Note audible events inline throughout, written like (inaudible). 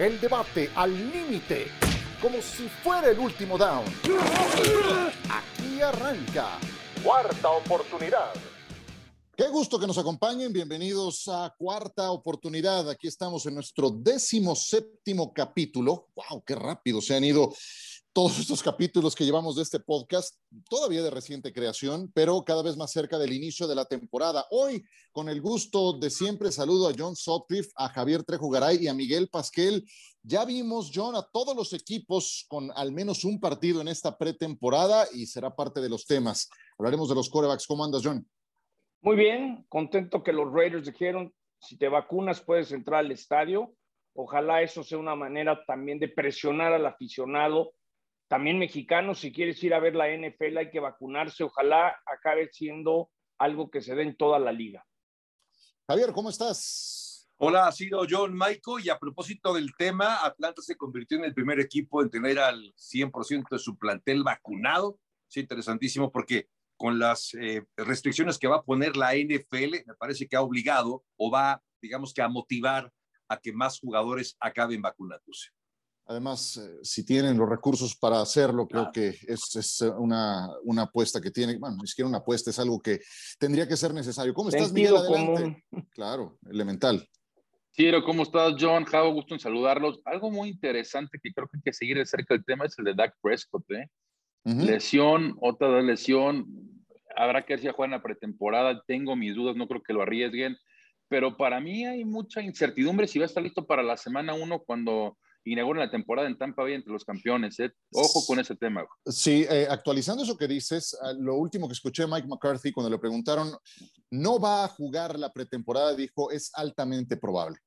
El debate al límite, como si fuera el último down. Aquí arranca. Cuarta oportunidad. Qué gusto que nos acompañen. Bienvenidos a Cuarta Oportunidad. Aquí estamos en nuestro décimo séptimo capítulo. ¡Wow! ¡Qué rápido se han ido todos estos capítulos que llevamos de este podcast, todavía de reciente creación, pero cada vez más cerca del inicio de la temporada. Hoy, con el gusto de siempre, saludo a John Sotcliffe, a Javier Trejugaray y a Miguel Pasquel. Ya vimos, John, a todos los equipos con al menos un partido en esta pretemporada y será parte de los temas. Hablaremos de los corebacks. ¿Cómo andas, John? Muy bien, contento que los Raiders dijeron, si te vacunas puedes entrar al estadio. Ojalá eso sea una manera también de presionar al aficionado también mexicanos, si quieres ir a ver la NFL hay que vacunarse. Ojalá acabe siendo algo que se dé en toda la liga. Javier, ¿cómo estás? Hola, ha sido John Michael y a propósito del tema, Atlanta se convirtió en el primer equipo en tener al 100% de su plantel vacunado. Es interesantísimo porque con las eh, restricciones que va a poner la NFL, me parece que ha obligado o va, digamos que a motivar a que más jugadores acaben vacunándose. Además, eh, si tienen los recursos para hacerlo, creo que es, es una, una, apuesta que tiene, bueno, ni siquiera una apuesta, es algo que tendría que ser necesario. ¿Cómo estás, Miguel? Adelante. Claro, elemental. Quiero, ¿cómo estás, John? Javo, gusto en saludarlos. Algo muy interesante que creo que hay que seguir de cerca del tema es el de Dak Prescott, ¿eh? Lesión, otra lesión. Habrá que ver si a jugar en la pretemporada. Tengo mis dudas, no creo que lo arriesguen. Pero para mí hay mucha incertidumbre si va a estar listo para la semana uno cuando inauguran la temporada en Tampa Bay entre los campeones. ¿eh? Ojo con ese tema. Sí, eh, actualizando eso que dices, ah, lo último que escuché de Mike McCarthy cuando le preguntaron, no va a jugar la pretemporada, dijo, es altamente probable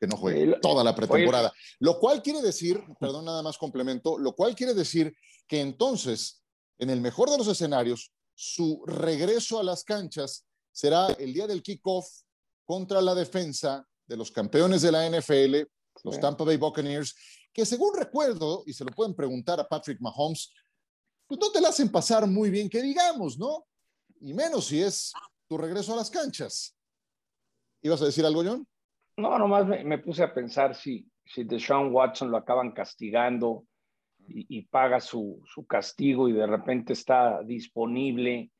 que no juegue toda la pretemporada. Lo cual quiere decir, perdón, nada más complemento, lo cual quiere decir que entonces, en el mejor de los escenarios, su regreso a las canchas será el día del kickoff contra la defensa de los campeones de la NFL los Tampa Bay Buccaneers, que según recuerdo, y se lo pueden preguntar a Patrick Mahomes, pues no te la hacen pasar muy bien, que digamos, ¿no? Y menos si es tu regreso a las canchas. ¿Ibas a decir algo, John? No, nomás me, puse a pensar si, si Deshaun Watson lo acaban castigando y, paga su, su, castigo y de repente está disponible,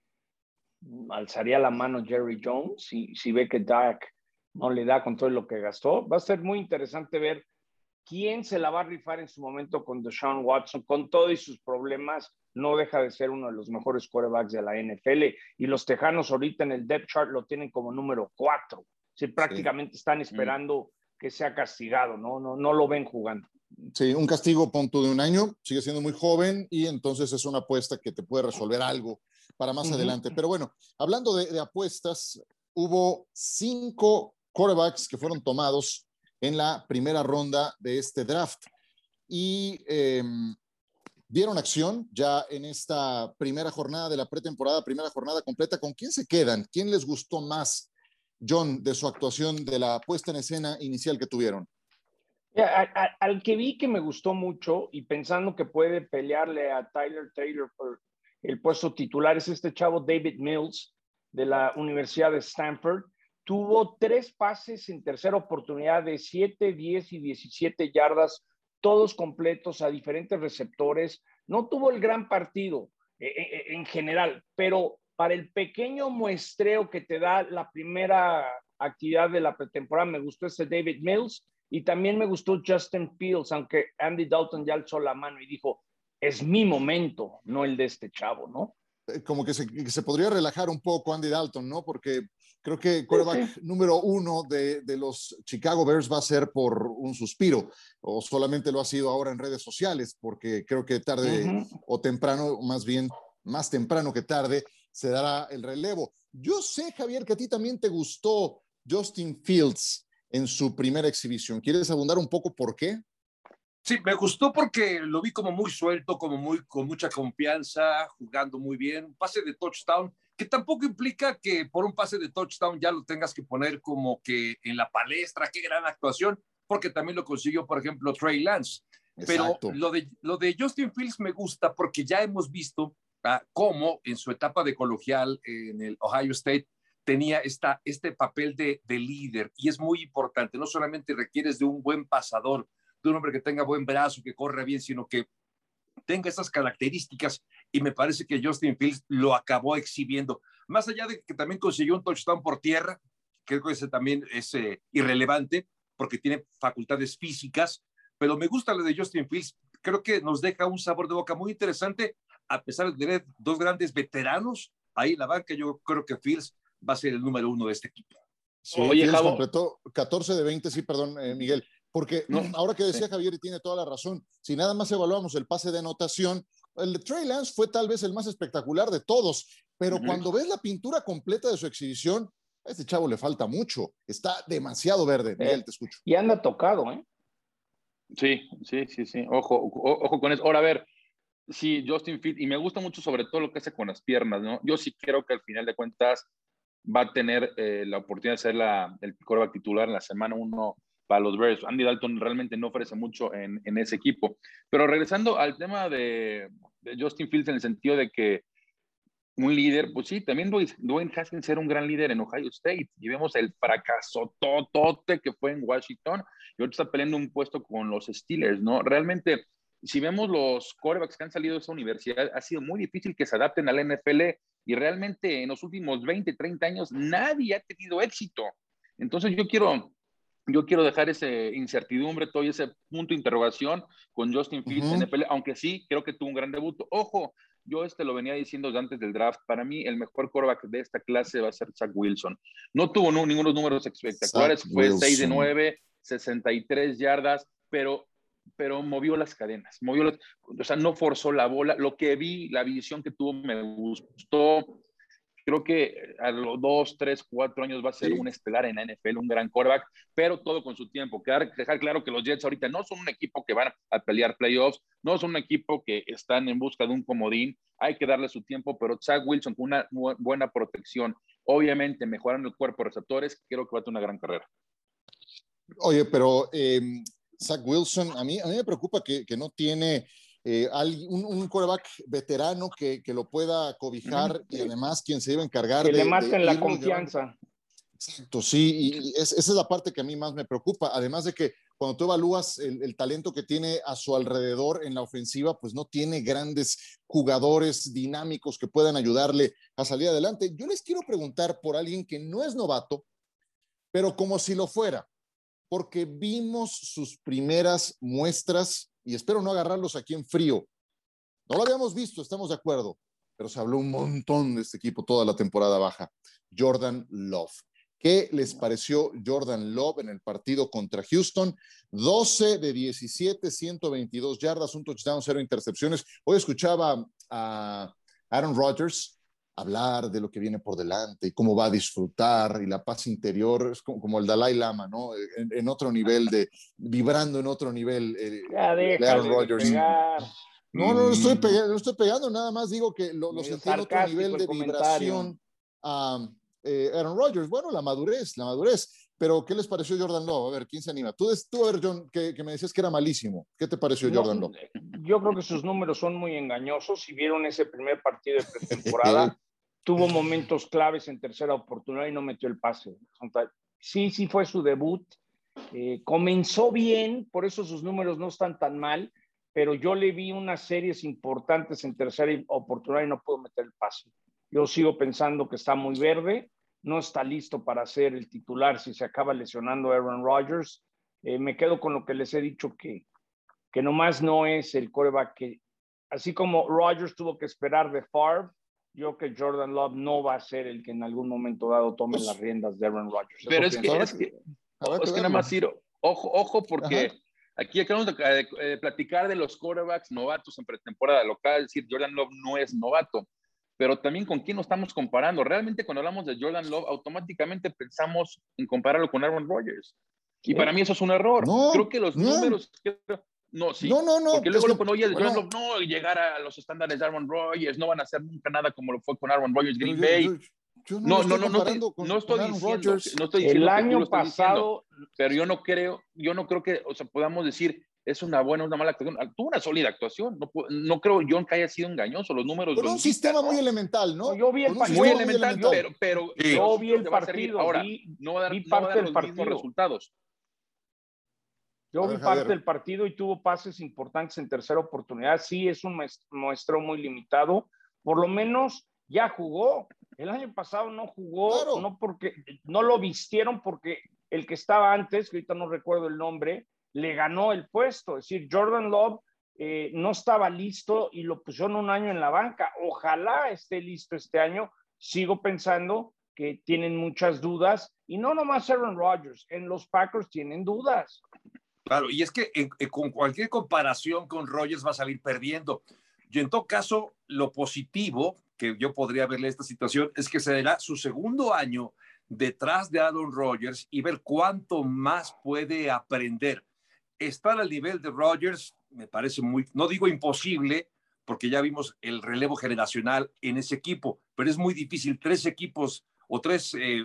alzaría la mano Jerry Jones si, si ve que Dak no le da con todo lo que gastó. Va a ser muy interesante ver quién se la va a rifar en su momento con Deshaun Watson, con todos sus problemas, no deja de ser uno de los mejores quarterbacks de la NFL. Y los Tejanos ahorita en el depth chart lo tienen como número cuatro. Sí, prácticamente están mm. esperando que sea castigado, ¿no? No, no lo ven jugando. Sí, un castigo punto de un año, sigue siendo muy joven y entonces es una apuesta que te puede resolver algo para más adelante. Pero bueno, hablando de, de apuestas, hubo cinco quarterbacks que fueron tomados en la primera ronda de este draft. Y em, vieron acción ya en esta primera jornada de la pretemporada, primera jornada completa. ¿Con quién se quedan? ¿Quién les gustó más, John, de su actuación, de la puesta en escena inicial que tuvieron? al que vi que me gustó mucho y pensando que puede pelearle a Tyler Taylor por el puesto titular es este chavo David Mills de la Universidad de Stanford tuvo tres pases en tercera oportunidad de 7, 10 y 17 yardas, todos completos a diferentes receptores. No tuvo el gran partido eh, eh, eh, en general, pero para el pequeño muestreo que te da la primera actividad de la pretemporada, me gustó ese David Mills y también me gustó Justin Fields, aunque Andy Dalton ya alzó la mano y dijo, es mi momento, no el de este chavo, ¿no? Como que se, que se podría relajar un poco Andy Dalton, ¿no? Porque Creo que quarterback número uno de, de, los Chicago Bears va a ser por un suspiro, o solamente lo ha sido ahora en redes sociales, porque creo que tarde o temprano, más bien más temprano que tarde, se dará el relevo. Yo sé, Javier, que a ti también te gustó Justin Fields en su primera exhibición. ¿Quieres abundar un poco por qué? Sí, me gustó porque lo vi como muy suelto, como muy con mucha confianza, jugando muy bien, pase de touchdown que tampoco implica que por un pase de touchdown ya lo tengas que poner como que en la palestra, qué gran actuación, porque también lo consiguió, por ejemplo, Trey Lance. Pero lo de, lo de Justin Fields me gusta porque ya hemos visto ah, cómo en su etapa de colegial en el Ohio State tenía esta, este papel de, de líder y es muy importante. No solamente requieres de un buen pasador, de un hombre que tenga buen brazo, que corre bien, sino que tenga esas características y me parece que Justin Fields lo acabó exhibiendo. Más allá de que también consiguió un touchdown por tierra, creo que ese también es eh, irrelevante porque tiene facultades físicas, pero me gusta lo de Justin Fields. Creo que nos deja un sabor de boca muy interesante, a pesar de tener dos grandes veteranos ahí en la banca. Yo creo que Fields va a ser el número uno de este equipo. Sí, Oye, Fields completó 14 de 20, sí, perdón, eh, Miguel. Porque ahora que decía Javier y tiene toda la razón, si nada más evaluamos el pase de anotación, el de Trey Lance fue tal vez el más espectacular de todos, pero cuando ves la pintura completa de su exhibición, a este chavo le falta mucho. Está demasiado verde. Miguel, te escucho. Y anda tocado, ¿eh? Sí, sí, sí, sí. Ojo, ojo con eso. Ahora, a ver, sí, Justin Fit, y me gusta mucho sobre todo lo que hace con las piernas, ¿no? Yo sí creo que al final de cuentas va a tener eh, la oportunidad de ser la, el quarterback titular en la semana uno para los Bears. Andy Dalton realmente no ofrece mucho en, en ese equipo. Pero regresando al tema de, de, Justin Fields en el sentido de que un líder, pues sí, también Dwayne Haskins era un gran líder en Ohio State y vemos el fracaso totote que fue en Washington y ahora está peleando un puesto con los Steelers, ¿no? Realmente, si vemos los quarterbacks que han salido de esa universidad, ha sido muy difícil que se adapten al NFL y realmente en los últimos 20, 30 años nadie ha tenido éxito. Entonces yo quiero yo quiero dejar ese incertidumbre, todo ese punto de interrogación con Justin Fields en NFL, aunque sí creo que tuvo un gran debut. Ojo, yo este lo venía diciendo antes del draft, para mí el mejor quarterback de esta clase va a ser Zach Wilson. No tuvo no, ningunos números espectaculares, fue 6 de 9, 63 yardas, pero pero movió las cadenas, movió o sea, no forzó la bola. Lo que vi, la visión que tuvo me gustó, Creo que a los dos, tres, cuatro años va a ser un estelar en la NFL, un gran quarterback, pero todo con su tiempo. dejar claro que los Jets ahorita no son un equipo que van a pelear playoffs, no son un equipo que están en busca de un comodín. Hay que darle su tiempo, pero Zach Wilson con una buena protección, obviamente mejorando el cuerpo de receptores, creo que va a tener una gran carrera. Oye, pero eh, Zach Wilson, a mí, a mí me preocupa que, que no tiene eh, un, un quarterback veterano que, que, lo pueda cobijar y además quien se iba a encargar que de, le maten la confianza. Exacto, sí, y esa es la parte que a mí más me preocupa, además de que cuando tú evalúas el, el, talento que tiene a su alrededor en la ofensiva, pues no tiene grandes jugadores dinámicos que puedan ayudarle a salir adelante. Yo les quiero preguntar por alguien que no es novato, pero como si lo fuera, porque vimos sus primeras muestras y espero no agarrarlos aquí en frío. No lo habíamos visto, estamos de acuerdo, pero se habló un montón de este equipo toda la temporada baja. Jordan Love. ¿Qué les pareció Jordan Love en el partido contra Houston? 12 de 17, 122 yardas, un touchdown, cero intercepciones. Hoy escuchaba a Aaron Rodgers hablar de lo que viene por delante y cómo va a disfrutar y la paz interior, es como, el Dalai Lama, ¿no? En, otro nivel de, vibrando en otro nivel. Eh, de Aaron Rodgers. No, no, no estoy, mm. pegando, no estoy pegando, nada más digo que lo, lo sentí en otro nivel de vibración a eh, Aaron Rodgers. Bueno, la madurez, la madurez. Pero, ¿qué les pareció Jordan Love? A ver, ¿quién se anima? Tú, tú a ver, John, que, que me decías que era malísimo. ¿Qué te pareció Jordan Love? Yo creo que sus números son muy engañosos. Si vieron ese primer partido de (laughs) pretemporada, tuvo momentos claves en tercera oportunidad y no metió el pase. Sí, sí fue su debut. Eh, comenzó bien, por eso sus números no están tan mal, pero yo le vi unas series importantes en tercera oportunidad y no pudo meter el pase. Yo sigo pensando que está muy verde, no está listo para ser el titular si se acaba lesionando Aaron Rodgers. Eh, me quedo con lo que les he dicho que, que nomás no es el coreback que, así como Rodgers tuvo que esperar de Favre, yo que Jordan Love no va a ser el que en algún momento dado tome pues las riendas de Aaron Rodgers. Pero es que, es que, es que nada más, Ciro, ojo, ojo, porque aquí acabamos de platicar de los quarterbacks novatos en pretemporada local, es decir, Jordan Love no es novato, pero también con quién nos estamos comparando. Realmente cuando hablamos de Jordan Love, automáticamente pensamos en compararlo con Aaron Rodgers. Y para mí eso es un error. creo que los números, no, sí. No, no, no. Porque luego, lo oye, no, llegar a los estándares de Aaron Rodgers, no van a hacer nunca nada como lo fue con Aaron Rodgers Green Bay. no, no, no, no, no, estoy diciendo, no estoy diciendo el año pasado, pero yo no creo, yo no creo que, o sea, podamos decir es una buena o una mala actuación. Tuvo una sólida actuación. No, no creo John que haya sido engañoso. Los números. Pero un sistema muy elemental, ¿no? Yo vi el partido. Muy elemental, pero, pero yo vi el partido. Ahora, no va a dar, no va a dar los mismos resultados. Yo vi parte del partido y tuvo pases importantes en tercera oportunidad. Sí, es un muestreo muy limitado. Por lo menos ya jugó. El año pasado no jugó, no porque no lo vistieron porque el que estaba antes, que ahorita no recuerdo el nombre, le ganó el puesto. Es decir, Jordan Love eh, no estaba listo y lo pusieron un año en la banca. Ojalá esté listo este año. Sigo pensando que tienen muchas dudas y no nomás Aaron Rodgers, en los Packers tienen dudas. Claro, y es que con cualquier comparación con Rogers va a salir perdiendo. Y en todo caso, lo positivo que yo podría verle esta situación es que será su segundo año detrás de Aaron Rodgers y ver cuánto más puede aprender. Estar al nivel de Rodgers me parece muy, no digo imposible, porque ya vimos el relevo generacional en ese equipo, pero es muy difícil. Tres equipos o tres eh,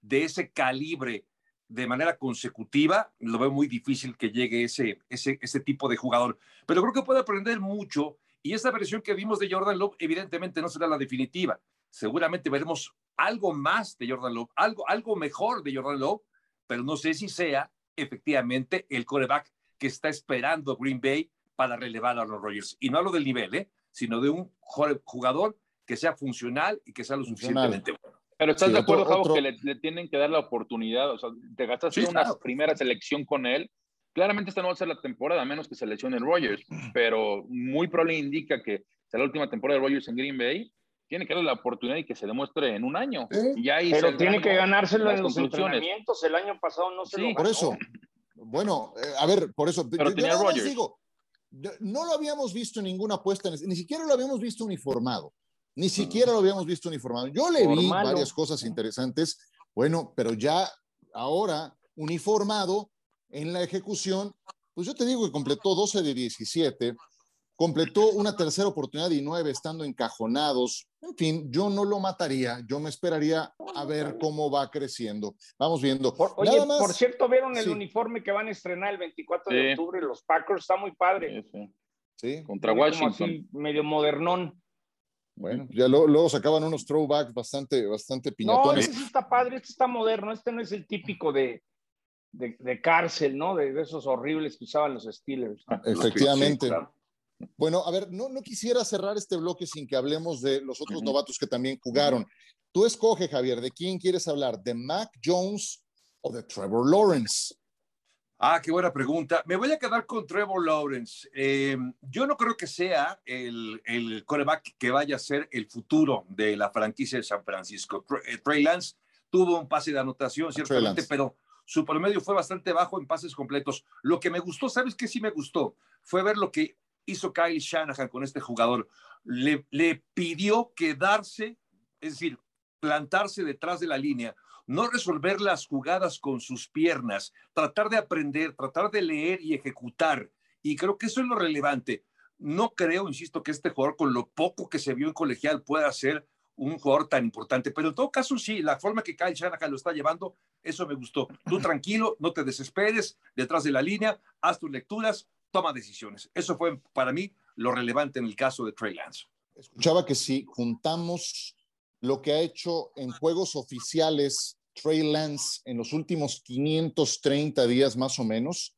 de ese calibre de manera consecutiva, lo veo muy difícil que llegue ese, ese, ese tipo de jugador. Pero creo que puede aprender mucho y esta versión que vimos de Jordan Love evidentemente no será la definitiva. Seguramente veremos algo más de Jordan Love, algo, algo mejor de Jordan Love, pero no sé si sea efectivamente el coreback que está esperando Green Bay para relevar a los Rogers. Y no hablo del nivel, ¿eh? sino de un jugador que sea funcional y que sea lo suficientemente bueno. Pero ¿estás de acuerdo, que le, tienen que dar la oportunidad? O sea, te gastaste una primera selección con él. Claramente esta no va a ser la temporada, a menos que se lesione Rogers, pero muy probable indica que sea la última temporada de Rogers en Green Bay. Tiene que darle la oportunidad y que se demuestre en un año. pero tiene que ganárselo en los entrenamientos. El año pasado no se lo por eso. Bueno, eh, a ver, por eso. Pero tenía Rogers. Digo, no lo habíamos visto en ninguna apuesta, ni siquiera lo habíamos visto uniformado. Ni siquiera lo habíamos visto uniformado. Yo le vi varias cosas interesantes, bueno, pero ya ahora uniformado en la ejecución, pues yo te digo que completó 12 de 17, completó una tercera oportunidad y nueve estando encajonados. En fin, yo no lo mataría, yo me esperaría a ver cómo va creciendo. Vamos viendo. Por, oye, por cierto, ¿vieron el uniforme que van a estrenar el 24 de octubre? Los Packers, está muy padre. Sí, contra Washington. medio modernón. Bueno, ya luego sacaban unos throwbacks bastante, bastante piñatones. No, este está padre, este está moderno, este no es el típico de, de, cárcel, ¿no? De, esos horribles que usaban los Steelers. Efectivamente. Bueno, a ver, no, no quisiera cerrar este bloque sin que hablemos de los otros novatos que también jugaron. Tú escoge, Javier, ¿de quién quieres hablar? ¿De Mac Jones o de Trevor Lawrence? Ah, qué buena pregunta. Me voy a quedar con Trevor Lawrence. Eh, yo no creo que sea el, el coreback que vaya a ser el futuro de la franquicia de San Francisco. Eh, Trey Lance tuvo un pase de anotación, ciertamente, pero su promedio fue bastante bajo en pases completos. Lo que me gustó, ¿sabes qué sí me gustó? Fue ver lo que hizo Kyle Shanahan con este jugador. Le, le pidió quedarse, es decir, plantarse detrás de la línea no resolver las jugadas con sus piernas, tratar de aprender, tratar de leer y ejecutar. Y creo que eso es lo relevante. No creo, insisto, que este jugador, con lo poco que se vio en colegial, pueda ser un jugador tan importante. Pero en todo caso, sí, la forma que Kyle Shanahan lo está llevando, eso me gustó. Tú tranquilo, no te desesperes, detrás de la línea, haz tus lecturas, toma decisiones. Eso fue para mí lo relevante en el caso de Trey Lance. Escuchaba que si juntamos lo que ha hecho en juegos oficiales Trey Lance en los últimos 530 días más o menos.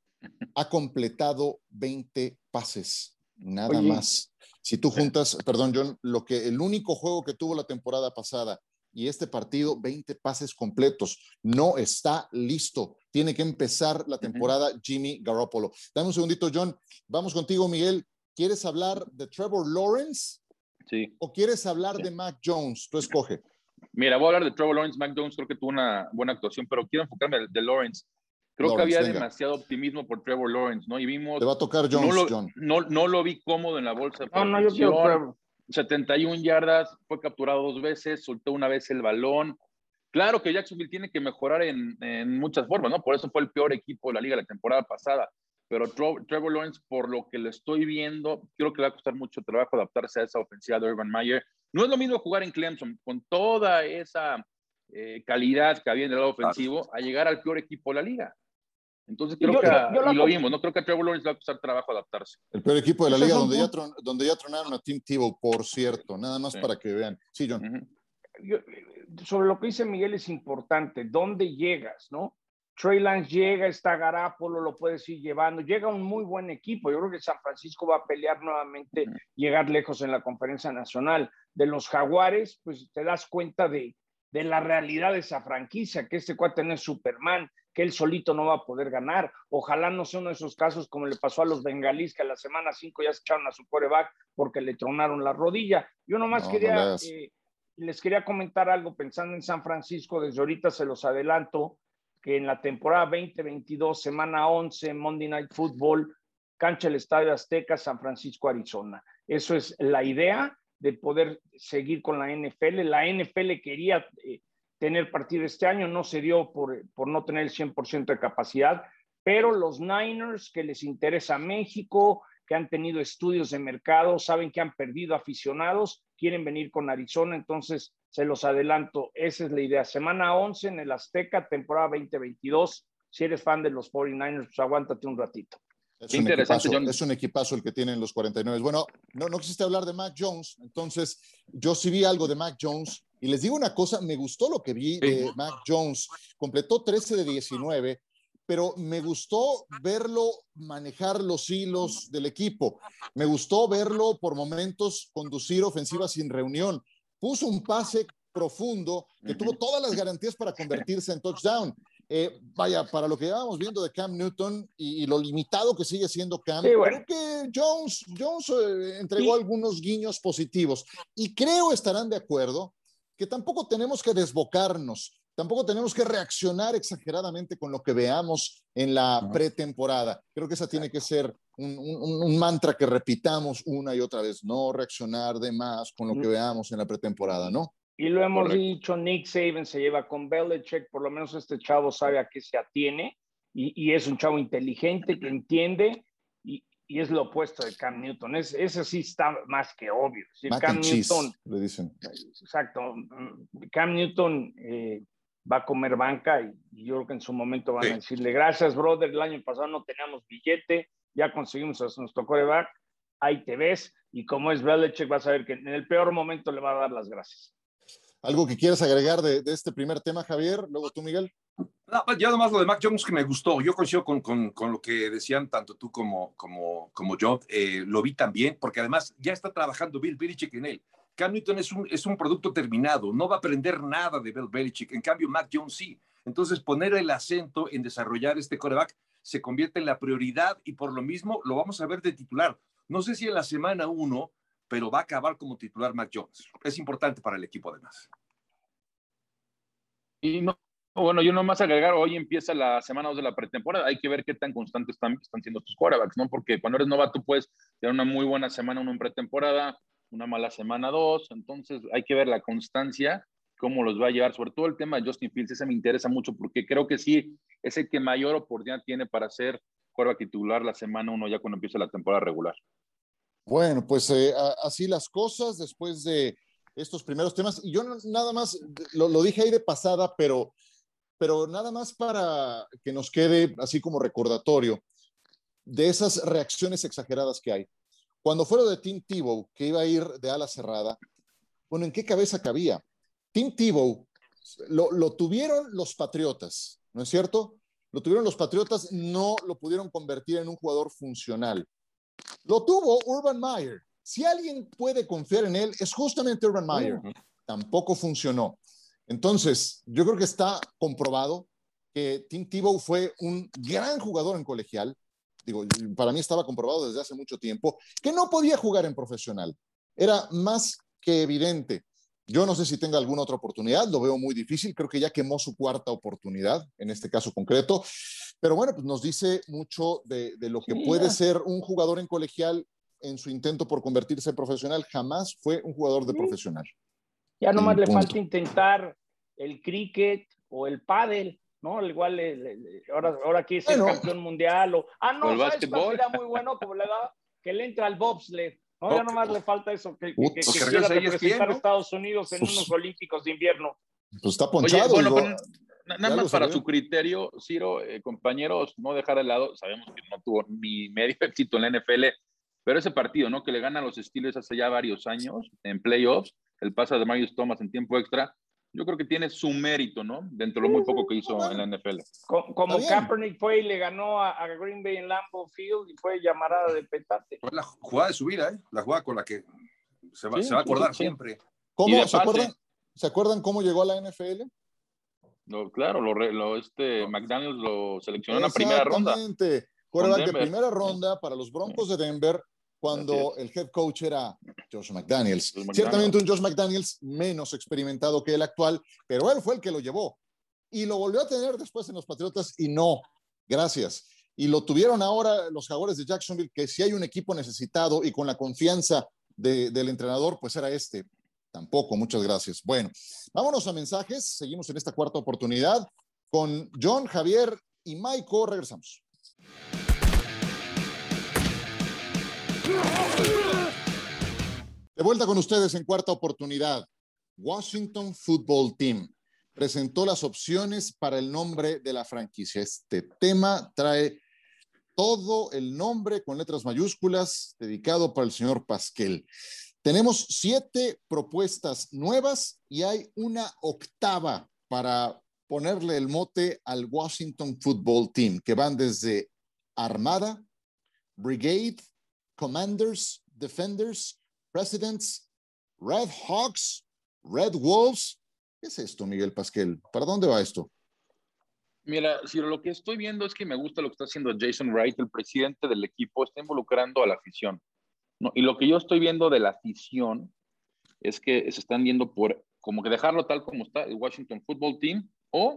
Ha completado 20 pases, nada más. Si tú juntas, perdón, John, lo que el único juego que tuvo la temporada pasada y este partido, 20 pases completos. No está listo. Tiene que empezar la temporada Jimmy Garoppolo. Dame un segundito, John. Vamos contigo, Miguel. ¿Quieres hablar de Trevor Lawrence Sí. ¿O quieres hablar de Mac Jones? Tú escoge. Mira, voy a hablar de Trevor Lawrence. Mac Jones creo que tuvo una buena actuación, pero quiero enfocarme de, Lawrence. Creo que había demasiado optimismo por Trevor Lawrence, ¿no? Y vimos. Te va a tocar Jones, no lo, John. No, no, lo vi cómodo en la bolsa. No, no, yo quiero Trevor. 71 yardas, fue capturado dos veces, soltó una vez el balón. Claro que Jacksonville tiene que mejorar en, en muchas formas, ¿no? Por eso fue el peor equipo de la liga la temporada pasada pero Trevor Lawrence, por lo que lo estoy viendo, creo que le va a costar mucho trabajo adaptarse a esa ofensiva de Urban Meyer. No es lo mismo jugar en Clemson con toda esa eh, calidad que había en el lado ofensivo a llegar al peor equipo de la liga. Entonces creo que, y lo vimos, no creo que a Trevor Lawrence le va a costar trabajo adaptarse. El peor equipo de la liga donde ya, donde ya tronaron a Tim Tebow, por cierto, nada más para que vean. Sí, John. sobre lo que dice Miguel es importante, ¿dónde llegas, no? Trey Lance llega, está Garapolo, lo puedes ir llevando, llega un muy buen equipo. Yo creo que San Francisco va a pelear nuevamente, llegar lejos en la conferencia nacional. De los Jaguares, pues te das cuenta de, de la realidad de esa franquicia, que este cuate no es Superman, que él solito no va a poder ganar. Ojalá no sea uno de esos casos como le pasó a los bengalíes, que a la semana 5 ya se echaron a su coreback porque le tronaron la rodilla. Yo nomás quería, eh, les quería comentar algo pensando en San Francisco, desde ahorita se los adelanto que en la temporada 2022, semana 11, Monday Night Football, cancha el Estadio Azteca, San Francisco, Arizona. Eso es la idea de poder seguir con la NFL. La NFL quería eh, tener partido este año, no se dio por, por no tener el 100% de capacidad, pero los Niners, que les interesa México, que han tenido estudios de mercado, saben que han perdido aficionados, quieren venir con Arizona, entonces se los adelanto, esa es la idea. Semana 11 en el Azteca, temporada 2022. Si eres fan de los 49ers, pues aguántate un ratito. Es un, equipazo, es un equipazo el que tienen los 49. Bueno, no, no quisiste hablar de Mac Jones, entonces yo sí vi algo de Mac Jones y les digo una cosa, me gustó lo que vi de Mac Jones. Completó 13 de 19, pero me gustó verlo manejar los hilos del equipo. Me gustó verlo por momentos conducir ofensiva sin reunión puso un pase profundo que tuvo todas las garantías para convertirse en touchdown. Eh, vaya, para lo que llevamos viendo de Cam Newton y, lo limitado que sigue siendo Cam, creo que Jones, Jones eh, entregó algunos guiños positivos. Y creo estarán de acuerdo que tampoco tenemos que desbocarnos, tampoco tenemos que reaccionar exageradamente con lo que veamos en la pretemporada. Creo que esa tiene que ser un, mantra que repitamos una y otra vez, no reaccionar de más con lo que veamos en la pretemporada, ¿no? Y lo hemos dicho, Nick Saban se lleva con Belichick, por lo menos este chavo sabe a qué se atiene y, es un chavo inteligente que entiende y, es lo opuesto de Cam Newton. Es, ese sí está más que obvio. Cam Newton, le dicen. Exacto. Cam Newton eh, va a comer banca y, yo creo que en su momento van a decirle, gracias, brother, el año pasado no teníamos billete, ya conseguimos a nuestro coreback, ahí te ves, y como es Belichick, vas a ver que en el peor momento le va a dar las gracias. ¿Algo que quieras agregar de, este primer tema, Javier? Luego tú, Miguel. No, ya nomás lo de Mac Jones que me gustó. Yo coincido con, con, con lo que decían tanto tú como, como, como yo. Eh, lo vi también, porque además ya está trabajando Bill Belichick en él. Cam Newton es un, producto terminado, no va a aprender nada de Bill Belichick. En cambio, Mac Jones sí. Entonces, poner el acento en desarrollar este coreback se convierte en la prioridad y por lo mismo lo vamos a ver de titular. No sé si en la semana uno, pero va a acabar como titular Mac Jones. Es importante para el equipo además. Y no, bueno, yo nomás agregar, hoy empieza la semana 2 de la pretemporada, hay que ver qué tan constantes están, están siendo tus quarterbacks, ¿no? Porque cuando eres novato puedes tener una muy buena semana uno en pretemporada, una mala semana dos, entonces hay que ver la constancia cómo los va a llevar, sobre todo el tema de Justin Fields, ese me interesa mucho porque creo que sí es el que mayor oportunidad tiene para ser quarterback titular la semana uno ya cuando empiece la temporada regular. Bueno, pues eh, así las cosas después de estos primeros temas. Y yo nada más, lo, lo, dije ahí de pasada, pero, pero nada más para que nos quede así como recordatorio de esas reacciones exageradas que hay. Cuando fue lo de Tim Tebow, que iba a ir de ala cerrada, bueno, ¿en qué cabeza cabía? Tim Tebow lo, tuvieron los Patriotas, ¿no es cierto? Lo tuvieron los Patriotas, no lo pudieron convertir en un jugador funcional. Lo tuvo Urban Meyer. Si alguien puede confiar en él, es justamente Urban Meyer. Tampoco funcionó. Entonces, yo creo que está comprobado que Tim Tebow fue un gran jugador en colegial. Digo, para mí estaba comprobado desde hace mucho tiempo que no podía jugar en profesional. Era más que evidente. Yo no sé si tenga alguna otra oportunidad, lo veo muy difícil, creo que ya quemó su cuarta oportunidad en este caso concreto, pero bueno, pues nos dice mucho de, lo que puede ser un jugador en colegial en su intento por convertirse en profesional, jamás fue un jugador de profesional. Ya nomás le falta intentar el cricket o el pádel, ¿no? Igual ahora, ahora aquí es el campeón mundial o ah no, el básquetbol era muy bueno como le da que le entra al bobsled. No, ya nomás le falta eso, que, que, que, quiera representar a Estados Unidos en pues unos Olímpicos de invierno. Pues está ponchado. Oye, bueno, nada más para su criterio, Ciro, eh, compañeros, no dejar de lado, sabemos que no tuvo ni medio (laughs) éxito en la NFL, pero ese partido, ¿no? Que le gana a los Steelers hace ya varios años en playoffs, el pase de Marius Thomas en tiempo extra, yo creo que tiene su mérito, ¿no? Dentro de lo muy poco que hizo en la NFL. Como, Kaepernick fue y le ganó a, Green Bay en Lambeau Field y fue llamarada de petate. Fue la jugada de su vida, ¿eh? La jugada con la que se va, a acordar siempre. ¿Cómo, ¿se, acuerdan, ¿Se acuerdan cómo llegó a la NFL? No, claro, lo, este, McDaniels lo seleccionó en la primera ronda. Exactamente. De primera ronda para los Broncos de Denver cuando el head coach era Josh McDaniels. Ciertamente un Josh McDaniels menos experimentado que el actual, pero él fue el que lo llevó. Y lo volvió a tener después en los Patriotas y no, gracias. Y lo tuvieron ahora los jugadores de Jacksonville, que si hay un equipo necesitado y con la confianza del entrenador, pues era este. Tampoco, muchas gracias. Bueno, vámonos a mensajes. Seguimos en esta cuarta oportunidad con John, Javier y Maiko. Regresamos. De vuelta con ustedes en cuarta oportunidad. Washington Football Team presentó las opciones para el nombre de la franquicia. Este tema trae todo el nombre con letras mayúsculas dedicado para el señor Pasquel. Tenemos siete propuestas nuevas y hay una octava para ponerle el mote al Washington Football Team, que van desde Armada, Brigade, Commanders, Defenders, Presidents, Red Hawks, Red Wolves. ¿Qué es esto, Miguel Pasquel? ¿Para dónde va esto? Mira, si lo que estoy viendo es que me gusta lo que está haciendo Jason Wright, el presidente del equipo, está involucrando a la afición. ¿no? Y lo que yo estoy viendo de la afición es que se están viendo por como que dejarlo tal como está el Washington Football Team o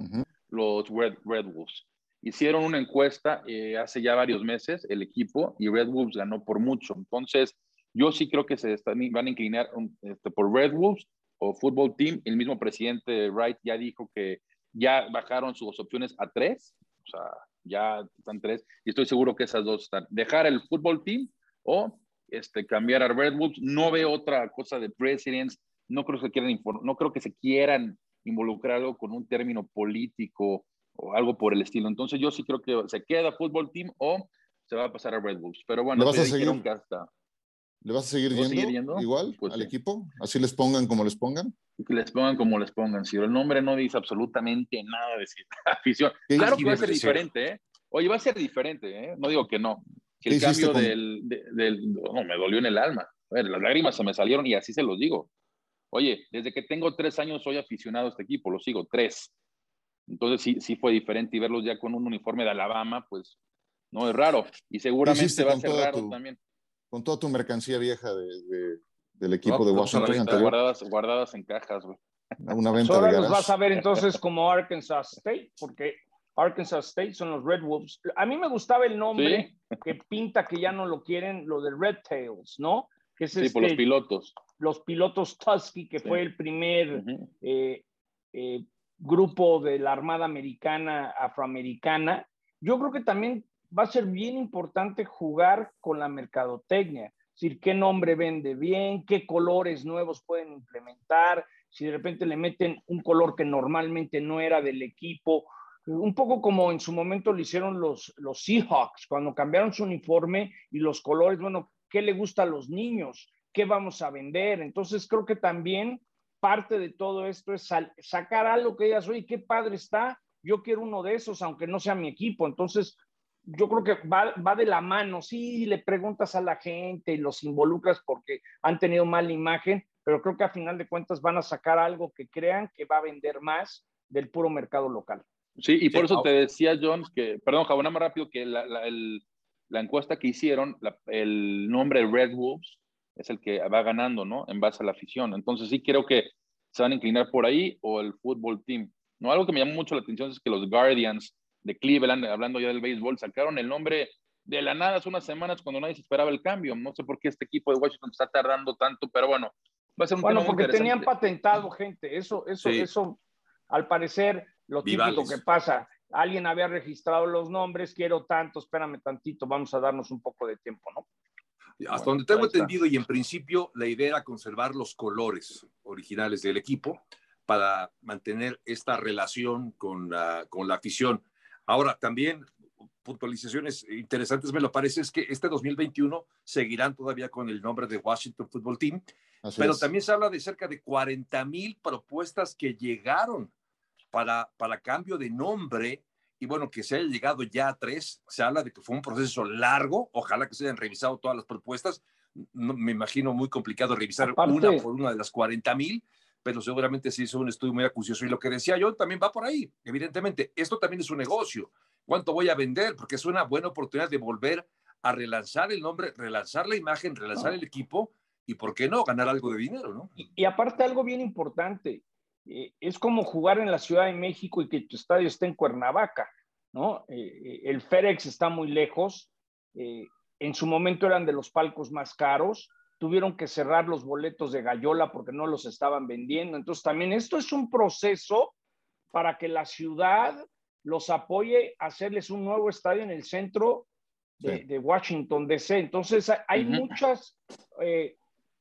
los Red, Red Wolves. Hicieron una encuesta eh, hace ya varios meses, el equipo, y Red Wolves ganó por mucho. Entonces, yo sí creo que se van a inclinar este, por Red Wolves o Football Team. El mismo presidente Wright ya dijo que ya bajaron sus opciones a tres, o sea, ya están tres, y estoy seguro que esas dos están. Dejar el Football Team o este, cambiar a Red Wolves. No veo otra cosa de Presidents, no creo que quieran, no creo que se quieran involucrar con un término político o algo por el estilo. Entonces yo sí creo que se queda fútbol team o se va a pasar a Red Bulls. Pero bueno, ¿le vas a seguir, ¿Le vas a seguir yendo, igual pues al equipo? ¿Así les pongan como les pongan? Que les pongan como les pongan. Si el nombre no dice absolutamente nada de (laughs) afición. Claro que va a ser diferente, ¿eh? Oye, va a ser diferente, ¿eh? No digo que no. Que el cambio del, del, No, me dolió en el alma. A ver, las lágrimas se me salieron y así se los digo. Oye, desde que tengo tres años soy aficionado a este equipo, lo sigo, tres. Entonces sí, sí fue diferente y verlos ya con un uniforme de Alabama, pues no es raro. Y seguramente va a ser raro también. Con toda tu mercancía vieja de, del equipo de Washington. Guardadas, guardadas en cajas, güey. Una venta Solo de los vas a ver entonces como Arkansas State, porque Arkansas State son los Red Wolves. A mí me gustaba el nombre que pinta que ya no lo quieren, lo de Red Tails, ¿no? Que es sí, por los este, pilotos. Los pilotos Tusky, que fue el primer eh, eh, grupo de la Armada Americana afroamericana, yo creo que también va a ser bien importante jugar con la mercadotecnia, es decir, qué nombre vende bien, qué colores nuevos pueden implementar, si de repente le meten un color que normalmente no era del equipo, un poco como en su momento lo hicieron los, los Seahawks, cuando cambiaron su uniforme y los colores, bueno, ¿qué le gusta a los niños? ¿Qué vamos a vender? Entonces creo que también parte de todo esto es sacar algo que digas, oye, qué padre está, yo quiero uno de esos, aunque no sea mi equipo. Entonces, yo creo que va, va de la mano, sí, le preguntas a la gente y los involucras porque han tenido mala imagen, pero creo que a final de cuentas van a sacar algo que crean que va a vender más del puro mercado local. Sí, y por eso te decía, John, que, perdón, Jabona, más rápido, que la, la, la encuesta que hicieron, el nombre Red Wolves, es el que va ganando, ¿no? En base a la afición. Entonces sí creo que se van a inclinar por ahí o el fútbol team. No, algo que me llamó mucho la atención es que los Guardians de Cleveland, hablando ya del béisbol, sacaron el nombre de la nada hace unas semanas cuando nadie se esperaba el cambio. No sé por qué este equipo de Washington está tardando tanto, pero bueno, va a ser un Bueno, porque tenían patentado gente, eso, eso, eso, al parecer, lo típico que pasa. Alguien había registrado los nombres, quiero tanto, espérame tantito, vamos a darnos un poco de tiempo, ¿no? Hasta donde tengo entendido y en principio la idea era conservar los colores originales del equipo para mantener esta relación con la, con la afición. Ahora, también puntualizaciones interesantes me lo parece es que este 2021 seguirán todavía con el nombre de Washington Football Team pero también se habla de cerca de 40 mil propuestas que llegaron para, para cambio de nombre y bueno, que se haya llegado ya a tres, se habla de que fue un proceso largo, ojalá que se hayan revisado todas las propuestas, me imagino muy complicado revisar una por una de las 40 mil, pero seguramente se hizo un estudio muy acucioso y lo que decía yo también va por ahí, evidentemente, esto también es un negocio, ¿cuánto voy a vender? Porque es una buena oportunidad de volver a relanzar el nombre, relanzar la imagen, relanzar el equipo y, ¿por qué no?, ganar algo de dinero, ¿no? Y, aparte algo bien importante, eh, es como jugar en la Ciudad de México y que tu estadio esté en Cuernavaca, ¿no? Eh, eh, el FedEx está muy lejos, en su momento eran de los palcos más caros, tuvieron que cerrar los boletos de Gallola porque no los estaban vendiendo, entonces también esto es un proceso para que la ciudad los apoye a hacerles un nuevo estadio en el centro de, Washington, D.C. Entonces hay muchas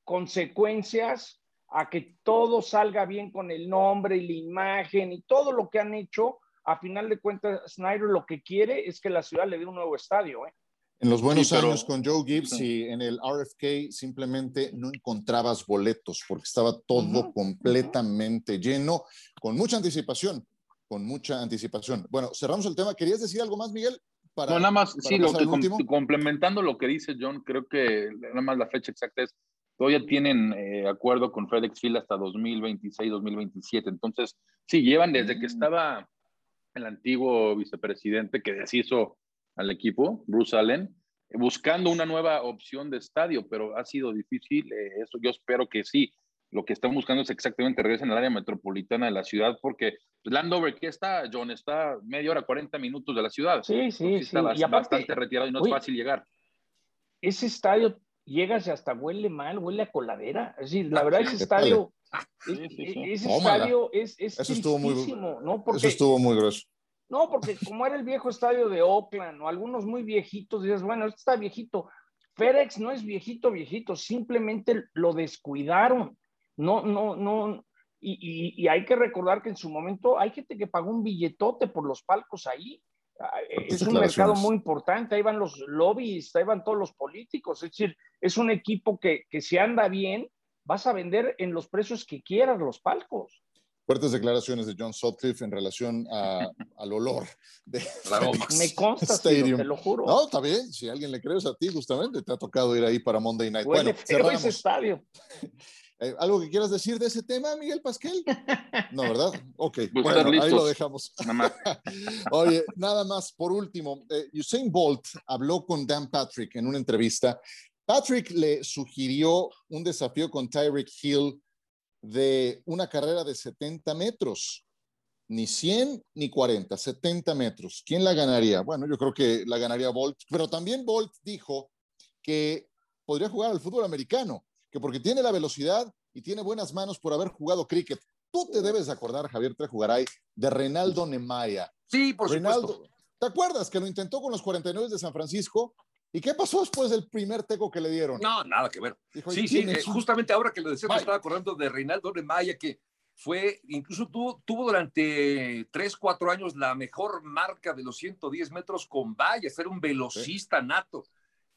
consecuencias a que todo salga bien con el nombre y la imagen y todo lo que han hecho, a final de cuentas, Snyder lo que quiere es que la ciudad le dé un nuevo estadio. ¿eh? En los buenos años con Joe Gibbs y en el RFK simplemente no encontrabas boletos porque estaba todo completamente lleno, con mucha anticipación, con mucha anticipación. Bueno, cerramos el tema. ¿Querías decir algo más, Miguel? Para, no, nada más, sí, lo que, complementando lo que dice John, creo que nada más la fecha exacta es todavía tienen eh, acuerdo con FedEx Field hasta 2026, 2027. Entonces, sí, llevan desde que mm. estaba el antiguo vicepresidente que deshizo al equipo, Bruce Allen, buscando una nueva opción de estadio, pero ha sido difícil. Eh, eso yo espero que sí. Lo que están buscando es exactamente regresen al área metropolitana de la ciudad, porque Landover, ¿qué está, John? Está media hora, 40 minutos de la ciudad. Sí, sí, sí. Está bastante retirado y no es fácil llegar. Ese estadio llegas y hasta huele mal, huele a coladera. Es decir, la verdad, ese estadio, ese estadio es, es eso estuvo muy, ¿no? Porque, eso estuvo muy grueso. No, porque como era el viejo estadio de Oakland o algunos muy viejitos, dices, bueno, este está viejito. FedEx no es viejito, viejito, simplemente lo descuidaron. No, no, no. Y, y, y hay que recordar que en su momento hay gente que pagó un billetote por los palcos ahí. Ah, es un mercado muy importante, ahí van los lobbies, ahí van todos los políticos, es decir, es un equipo que, que si anda bien, vas a vender en los precios que quieras los palcos. Fuertes declaraciones de John Sutcliffe en relación (laughs) al olor de Me consta, te lo juro. No, está bien, si alguien le crees a ti, justamente te ha tocado ir ahí para Monday Night. bueno, cerramos. ese estadio. (laughs) Eh, ¿Algo que quieras decir de ese tema, Miguel Pasquel? No, ¿verdad? (laughs) Ok, bueno, ahí lo dejamos. (laughs) Oye, nada más, por último, eh, Usain Bolt habló con Dan Patrick en una entrevista. Patrick le sugirió un desafío con Tyreek Hill de una carrera de 70 metros. Ni 100 ni 40, 70 metros. ¿Quién la ganaría? Bueno, yo creo que la ganaría Bolt, pero también Bolt dijo que podría jugar al fútbol americano que porque tiene la velocidad y tiene buenas manos por haber jugado cricket. Tú te debes acordar, Javier Trejugaray, de Reinaldo Nemaya. Sí, por supuesto. ¿Te acuerdas que lo intentó con los 49 de San Francisco? ¿Y qué pasó después del primer teco que le dieron? No, nada que ver. sí, sí, eh, justamente ahora que lo decía, me estaba acordando de Reinaldo Nemaya, que fue, incluso tuvo, tuvo durante 3, 4 años la mejor marca de los 110 metros con vallas, era un velocista nato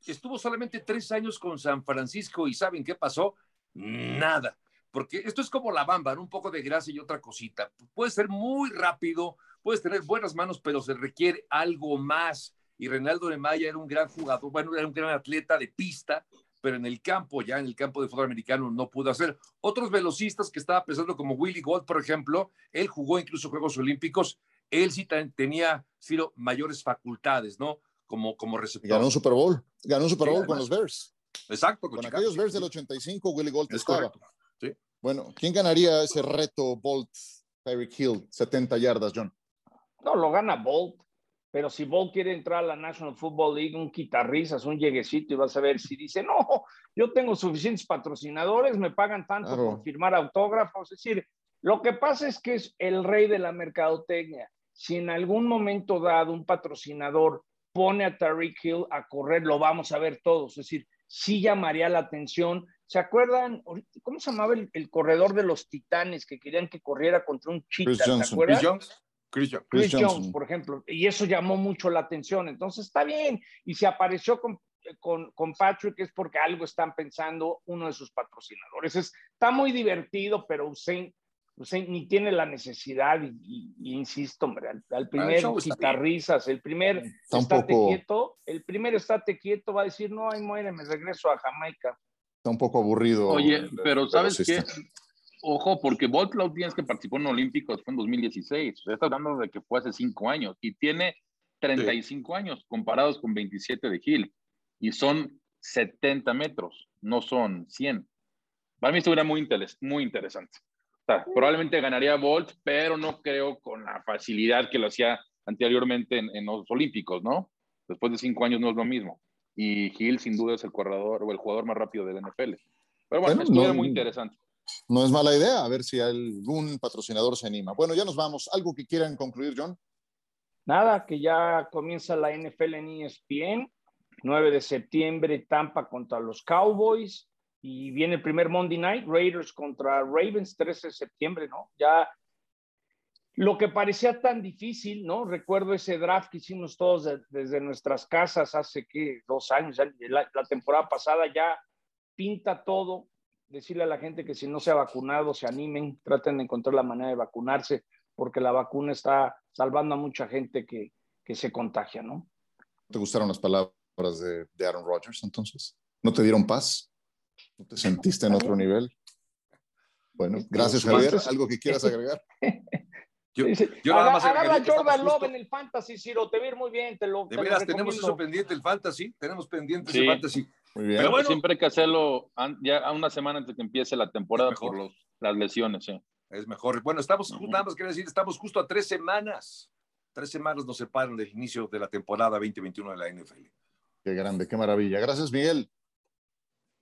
estuvo solamente tres años con San Francisco y ¿saben qué pasó? Nada. Porque esto es como la bamba, un poco de grasa y otra cosita. Puede ser muy rápido, puedes tener buenas manos, pero se requiere algo más. Y Reinaldo de Maya era un gran jugador, bueno, era un gran atleta de pista, pero en el campo, ya en el campo de fútbol americano, no pudo hacer. Otros velocistas que estaba pensando, como Willy Gold, por ejemplo, él jugó incluso Juegos Olímpicos, él sí tenía, Ciro, mayores facultades, ¿no? Como, como receptor. Ganó un Super Bowl, ganó un Super Bowl con los Bears. Exacto, con, aquellos Bears del 85, Willie Bolt estaba. Sí. Bueno, ¿quién ganaría ese reto Bolt, Tyreek Hill, 70 yardas, John? No, lo gana Bolt. Pero si Bolt quiere entrar a la National Football League, un quitarrisas, un lleguecito, y vas a ver si dice, no, yo tengo suficientes patrocinadores, me pagan tanto por firmar autógrafos. Es decir, lo que pasa es que es el rey de la mercadotecnia. Si en algún momento dado un patrocinador pone a Tariq Hill a correr, lo vamos a ver todos. Es decir, sí llamaría la atención. ¿Se acuerdan? ¿Cómo se llamaba el, corredor de los Titanes que querían que corriera contra un chita? ¿Se acuerdan? Chris Jones. Chris, Jones, por ejemplo. Y eso llamó mucho la atención. Entonces está bien. Y se apareció con con, con, Patrick es porque algo están pensando uno de sus patrocinadores. está muy divertido, pero Ni tiene la necesidad, y, insisto, hombre, al, primer guitarrizas, el primer estate quieto, el primer estate quieto va a decir, no, ay, muere, me regreso a Jamaica. Está un poco aburrido. Oye, pero ¿sabes qué? Ojo, porque Bolt tienes que participó en Olímpicos, fue en 2016. O está hablando de que fue hace cinco años y tiene 35 años comparados con 27 de Hill. Y son 70 metros, no son 100. Para mí esto era muy, muy interesante. Sea, probablemente ganaría Bolt, pero no creo con la facilidad que lo hacía anteriormente en, los Olímpicos, ¿no? Después de cinco años no es lo mismo. Y Hill sin duda es el corredor o el jugador más rápido del NFL. Pero bueno, esto era muy interesante. No es mala idea, a ver si algún patrocinador se anima. Bueno, ya nos vamos. ¿Algo que quieran concluir, John? Nada, que ya comienza la NFL en ESPN, 9 de septiembre, Tampa contra los Cowboys, y viene el primer Monday Night, Raiders contra Ravens, 13 de septiembre, ¿no? Ya lo que parecía tan difícil, ¿no? Recuerdo ese draft que hicimos todos desde nuestras casas hace, ¿qué? Dos años, la temporada pasada ya pinta todo, decirle a la gente que si no se ha vacunado, se animen, traten de encontrar la manera de vacunarse, porque la vacuna está salvando a mucha gente que, que se contagia, ¿no? ¿Te gustaron las palabras de, de Aaron Rodgers entonces? ¿No te dieron paz? ¿No te sentiste en otro nivel? Bueno, gracias Javier. ¿Algo que quieras (laughs) agregar? Yo, yo nada más agarra Jordan Love en el Fantasy, Ciro, te vi muy bien, te lo De veras, tenemos eso pendiente, el Fantasy, tenemos pendiente el Fantasy. Muy bien. Pero bueno, siempre hay que hacerlo ya a una semana antes de que empiece la temporada por los, las lesiones, sí. Es mejor. Bueno, estamos, nada más quiero decir, estamos justo a tres semanas. Tres semanas nos separan del inicio de la temporada 2021 de la NFL. Qué grande, qué maravilla. Gracias, Miguel.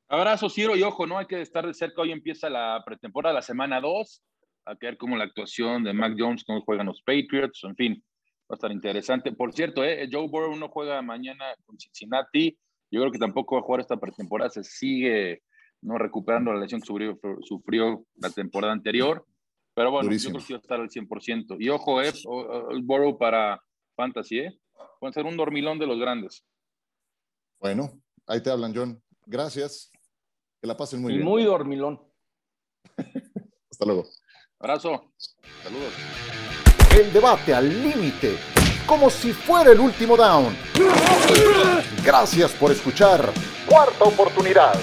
Abrazo, Ciro, y ojo, ¿no? Hay que estar de cerca. Hoy empieza la pretemporada, la semana 2. A ver cómo la actuación de Mac Jones, cómo juegan los Patriots, en fin, va a estar interesante. Por cierto, ¿eh? Joe Burrow no juega mañana con Cincinnati. Yo creo que tampoco va a jugar esta pretemporada. Se sigue no recuperando la lesión que sufrió, sufrió la temporada anterior. Pero bueno, yo creo que va a estar al 100%. Y ojo, eh, Burrow para Fantasy, ¿eh? Puede ser un dormilón de los grandes. Bueno, ahí te hablan, John. Gracias. Que la pasen muy y bien. Muy dormilón. (laughs) Hasta luego. Abrazo. Saludos. El debate al límite, como si fuera el último down. Gracias por escuchar. Cuarta oportunidad.